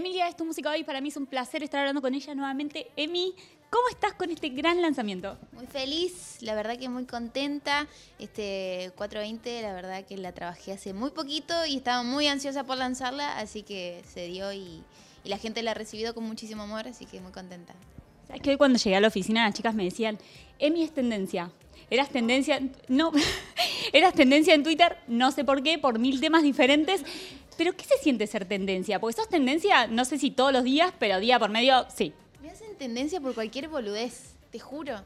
Emilia es tu música hoy. Para mí es un placer estar hablando con ella nuevamente. Emi, ¿cómo estás con este gran lanzamiento? Muy feliz, la verdad que muy contenta. Este 420, la verdad que la trabajé hace muy poquito y estaba muy ansiosa por lanzarla, así que se dio y, y la gente la ha recibido con muchísimo amor, así que muy contenta. ¿Sabes que hoy cuando llegué a la oficina las chicas me decían, Emi es tendencia? Eras tendencia, no, eras tendencia en Twitter, no sé por qué, por mil temas diferentes. Pero ¿qué se siente ser tendencia? Porque sos tendencia, no sé si todos los días, pero día por medio, sí. Me hacen tendencia por cualquier boludez, te juro.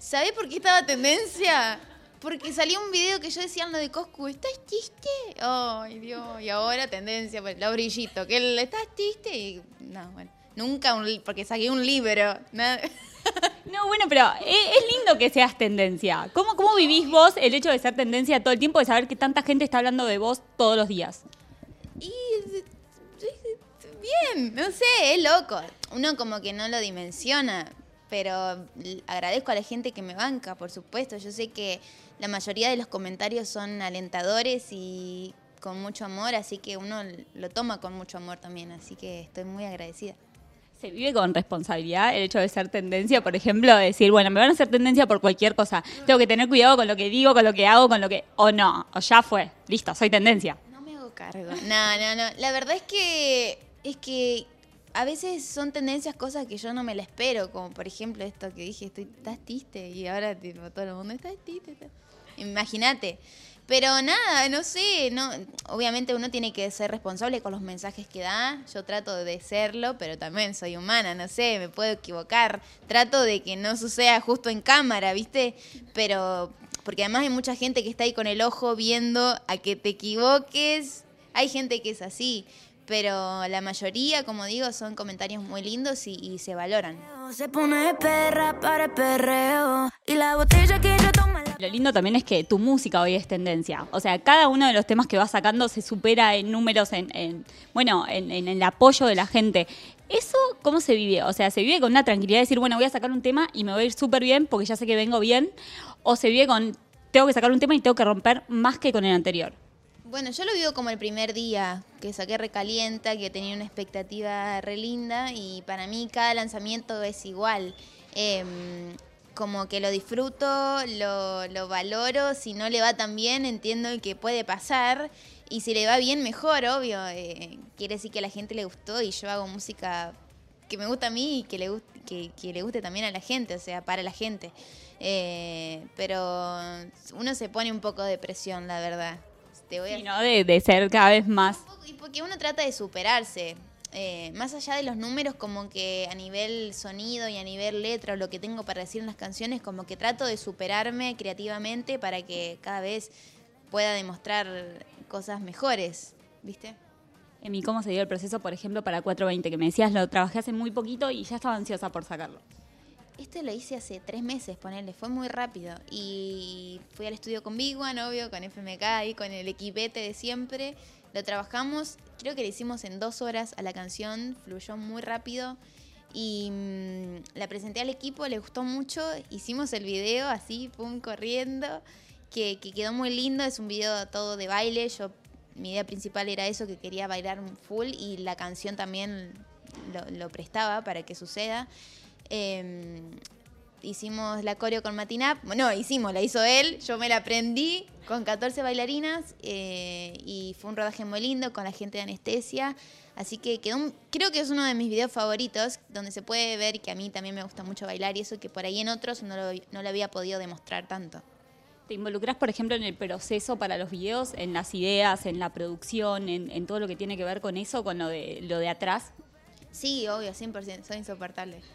¿Sabés por qué estaba tendencia? Porque salió un video que yo decía lo de Coscu, ¿estás chiste? Ay, Dios, y ahora tendencia, pues, la brillito, que él, ¿estás chiste? Y, no, bueno, nunca, un, porque saqué un libro, nada. No, bueno, pero es, es lindo que seas tendencia. ¿Cómo, ¿Cómo vivís vos el hecho de ser tendencia todo el tiempo, de saber que tanta gente está hablando de vos todos los días? Y bien, no sé, es loco. Uno como que no lo dimensiona, pero agradezco a la gente que me banca, por supuesto. Yo sé que la mayoría de los comentarios son alentadores y con mucho amor, así que uno lo toma con mucho amor también, así que estoy muy agradecida. Se vive con responsabilidad el hecho de ser tendencia, por ejemplo, de decir, bueno, me van a hacer tendencia por cualquier cosa. Tengo que tener cuidado con lo que digo, con lo que hago, con lo que... O no, o ya fue, listo, soy tendencia. Cargo. No, no, no. La verdad es que es que a veces son tendencias cosas que yo no me la espero, como por ejemplo esto que dije, estoy estás triste y ahora todo el mundo está triste. está-". Imagínate. Pero nada, no sé, no, obviamente uno tiene que ser responsable con los mensajes que da. Yo trato de serlo, pero también soy humana, no sé, me puedo equivocar. Trato de que no suceda justo en cámara, ¿viste? Pero porque además hay mucha gente que está ahí con el ojo viendo a que te equivoques. Hay gente que es así, pero la mayoría, como digo, son comentarios muy lindos y, y se valoran. Se pone perra para el perreo. Y la botella que yo toma la Lo lindo también es que tu música hoy es tendencia. O sea, cada uno de los temas que vas sacando se supera en números, en, en- bueno, en, en el apoyo de la gente. ¿Eso cómo se vive? O sea, ¿se vive con una tranquilidad de decir, bueno, voy a sacar un tema y me voy a ir súper bien porque ya sé que vengo bien? ¿O se vive con, tengo que sacar un tema y tengo que romper más que con el anterior? Bueno, yo lo vivo como el primer día que saqué Recalienta, que tenía una expectativa re linda y para mí cada lanzamiento es igual. Em, como que lo disfruto, lo, lo valoro, si no le va tan bien entiendo que puede pasar y si le va bien mejor, obvio. eh, quiere decir que a la gente le gustó y yo hago música que me gusta a mí y que le, gust- que, que le guste también a la gente, o sea, para la gente. Eh, pero uno se pone un poco de presión, la verdad. Te voy a Y no de, de ser cada vez más. y porque uno trata de superarse. Eh, más allá de los números, como que a nivel sonido y a nivel letra o lo que tengo para decir en las canciones, como que trato de superarme creativamente para que cada vez pueda demostrar cosas mejores, ¿viste? Emi, ¿cómo se dio el proceso, por ejemplo, para 420? Que me decías, lo trabajé hace muy poquito y ya estaba ansiosa por sacarlo. Este lo hice hace tres meses, ponerle, fue muy rápido. Y fui al estudio con Big One, obvio, con FMK y con el equipete de siempre. Lo trabajamos, creo que lo hicimos en dos horas a la canción, fluyó muy rápido. Y mm, la presenté al equipo, le gustó mucho. Hicimos el video así, pum, corriendo, que, que quedó muy lindo. Es un video todo de baile. Yo, mi idea principal era eso, que quería bailar full y la canción también lo, prestaba para que suceda. Eh, hicimos la coreo con Matinap. Bueno, hicimos, la hizo él, yo me la aprendí con 14 bailarinas eh, y fue un rodaje muy lindo con la gente de anestesia. Así que quedó un- creo que es uno de mis videos favoritos, donde se puede ver que a mí también me gusta mucho bailar y eso que por ahí en otros no lo, no lo había podido demostrar tanto. ¿Te involucras, por ejemplo, en el proceso para los videos, en las ideas, en la producción, en, todo lo que tiene que ver con eso, con lo de, lo de atrás? Sí, obvio, 100%, soy insoportable.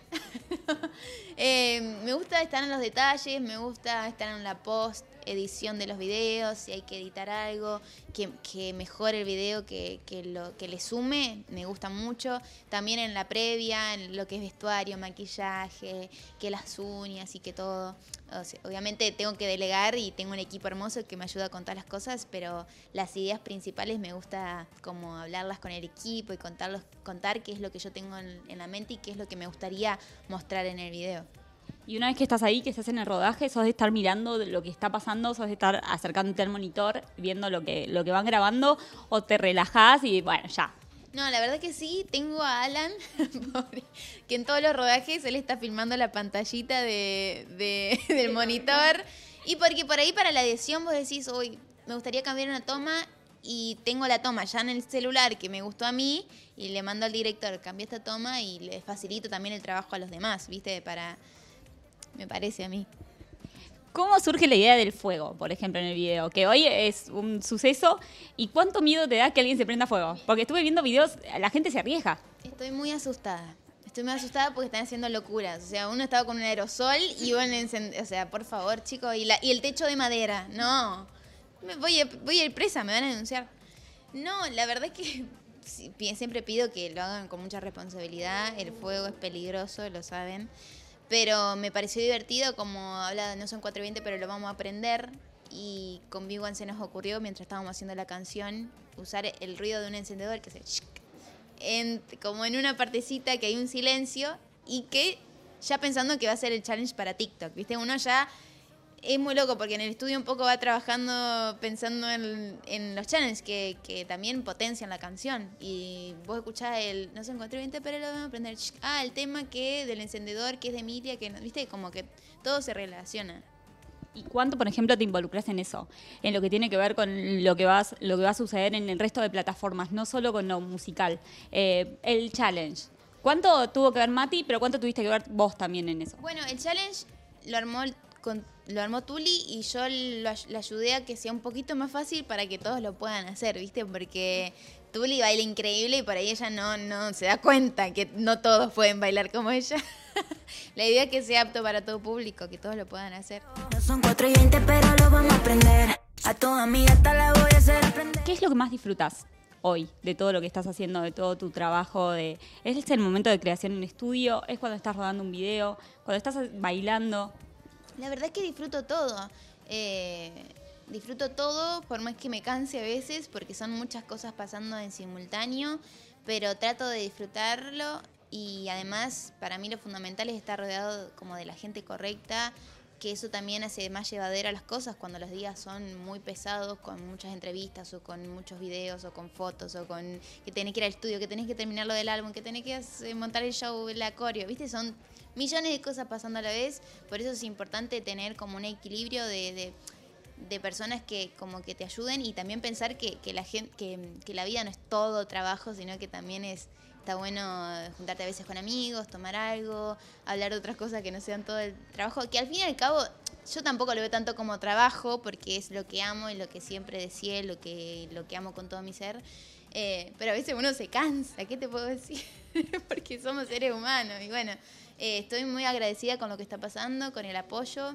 Eh, me gusta estar en los detalles, me gusta estar en la post edición de los videos, si hay que editar algo, que, que mejore el video, que, que lo, que le sume, me gusta mucho. También en la previa, en lo que es vestuario, maquillaje, que las uñas y que todo. Obviamente tengo que delegar y tengo un equipo hermoso que me ayuda con todas las cosas, pero las ideas principales me gusta como hablarlas con el equipo y contarlos, contar qué es lo que yo tengo en, en la mente y qué es lo que me gustaría mostrar en el video. Y una vez que estás ahí, que estás en el rodaje, sos de estar mirando lo que está pasando, sos de estar acercándote al monitor, viendo lo que, lo que van grabando, o te relajás y bueno, ya. No, la verdad que sí, tengo a Alan, pobre, que en todos los rodajes él está filmando la pantallita de, de- del monitor. Y porque por ahí para la edición vos decís, hoy me gustaría cambiar una toma y tengo la toma ya en el celular que me gustó a mí y le mando al director, cambia esta toma y le facilito también el trabajo a los demás, ¿viste? Para, me parece a mí. ¿Cómo surge la idea del fuego, por ejemplo, en el video? Que hoy es un suceso. ¿Y cuánto miedo te da que alguien se prenda fuego? Porque estuve viendo videos, la gente se arriesga. Estoy muy asustada. Estoy muy asustada porque están haciendo locuras. O sea, uno estaba con un aerosol y van a encender. O sea, por favor, chicos. Y, la- y el techo de madera. No. Me voy, a, voy a ir presa, me van a denunciar. No, la verdad es que siempre pido que lo hagan con mucha responsabilidad. El fuego es peligroso, lo saben. Pero me pareció divertido, como habla, no son 420, pero lo vamos a aprender. Y con Big se nos ocurrió, mientras estábamos haciendo la canción, usar el ruido de un encendedor que se en- como en una partecita que hay un silencio y que ya pensando que va a ser el challenge para TikTok, ¿viste? Uno ya es muy loco porque en el estudio un poco va trabajando pensando en, en los challenges que, que también potencian la canción. Y vos escuchás el, no sé, encontré 20, pero lo vamos a aprender. Ah, el tema que del encendedor, que es de Emilia, que no, ¿viste? Como que todo se relaciona. ¿Y cuánto, por ejemplo, te involucras en eso? En lo que tiene que ver con lo que, vas, lo que va a suceder en el resto de plataformas, no solo con lo musical. Eh, el challenge. ¿Cuánto tuvo que ver Mati, pero cuánto tuviste que ver vos también en eso? Bueno, el challenge lo armó, con- lo armó Tuli y yo lo le ayudé a que sea un poquito más fácil para que todos lo puedan hacer, ¿viste? Porque Tuli baila increíble y por ahí ella no, no se da cuenta que no todos pueden bailar como ella. La idea es que sea apto para todo público, que todos lo puedan hacer. No son 4 y 20, pero lo vamos a aprender. A tu amiga hasta la voy a hacer aprender. ¿Qué es lo que más disfrutas hoy de todo lo que estás haciendo, de todo tu trabajo? De, ¿Es el momento de creación en estudio? ¿Es cuando estás rodando un video? ¿Cuando estás bailando? La verdad es que disfruto todo. Eh, disfruto todo, por más que me canse a veces, porque son muchas cosas pasando en simultáneo, pero trato de disfrutarlo y además para mí lo fundamental es estar rodeado como de la gente correcta, que eso también hace más llevadera las cosas cuando los días son muy pesados con muchas entrevistas o con muchos videos o con fotos o con que tenés que ir al estudio, que tenés que terminar lo del álbum, que tenés que montar el show, la coreo, ¿viste? Son millones de cosas pasando a la vez, por eso es importante tener como un equilibrio de, de- personas que como que te ayuden y también pensar que, que la gente que la vida no es todo trabajo, sino que también es está bueno juntarte a veces con amigos, tomar algo, hablar de otras cosas que no sean todo el trabajo, que al fin y al cabo yo tampoco lo veo tanto como trabajo porque es lo que amo y lo que siempre decía, lo que lo que amo con todo mi ser. Eh, pero a veces uno se cansa, ¿qué te puedo decir? porque somos seres humanos y bueno, eh, estoy muy agradecida con lo que está pasando, con el apoyo.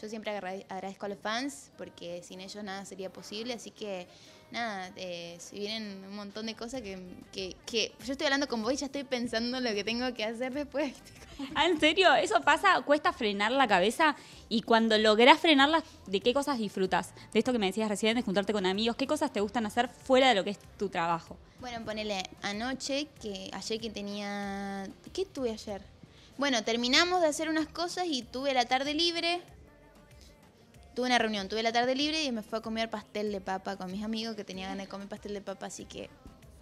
Yo siempre agra- agradezco a los fans porque sin ellos nada sería posible, así que nada, eh, si vienen un montón de cosas que, que, que yo estoy hablando con vos y ya estoy pensando en lo que tengo que hacer después. Ah, ¿En serio? ¿Eso pasa? ¿Cuesta frenar la cabeza? Y cuando lográs frenarla, ¿de qué cosas disfrutas? De esto que me decías recién, de juntarte con amigos, ¿qué cosas te gustan hacer fuera de lo que es tu trabajo? Bueno, ponele anoche, que ayer que tenía... ¿Qué tuve ayer? Bueno, terminamos de hacer unas cosas y tuve la tarde libre. Tuve una reunión, tuve la tarde libre y me fui a comer pastel de papa con mis amigos que tenía ganas de comer pastel de papa, así que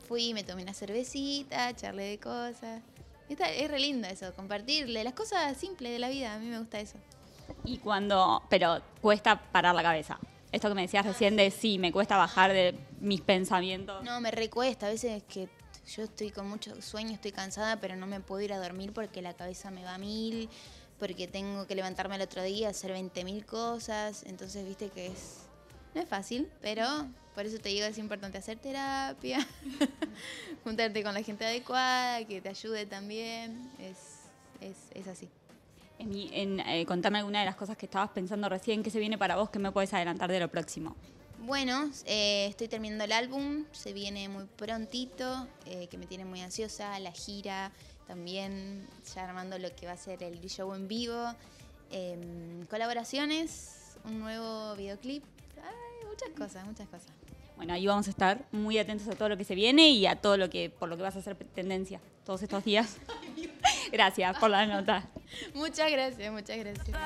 fui, me tomé una cervecita, charlé de cosas. Está, es re lindo eso, compartirle las cosas simples de la vida, a mí me gusta eso. Y cuando, pero cuesta parar la cabeza. Esto que me decías recién de sí, me cuesta bajar de mis pensamientos. No, me recuesta. A veces que yo estoy con mucho sueño, estoy cansada, pero no me puedo ir a dormir porque la cabeza me va a mil, porque tengo que levantarme el otro día, hacer 20 mil cosas. Entonces, viste que es. No es fácil, pero por eso te digo, es importante hacer terapia, juntarte con la gente adecuada, que te ayude también. Es, es, es así. En, eh, contame alguna de las cosas que estabas pensando recién, ¿qué se viene para vos? ¿Qué me puedes adelantar de lo próximo? Bueno, eh, estoy terminando el álbum, se viene muy prontito, eh, que me tiene muy ansiosa, la gira, también ya armando lo que va a ser el show en vivo, em, colaboraciones, un nuevo videoclip, ay, muchas cosas, muchas cosas. Bueno, ahí vamos a estar muy atentos a todo lo que se viene y a todo lo que, por lo que vas a hacer tendencia todos estos días. Gracias por la nota. Muchas gracias, muchas gracias.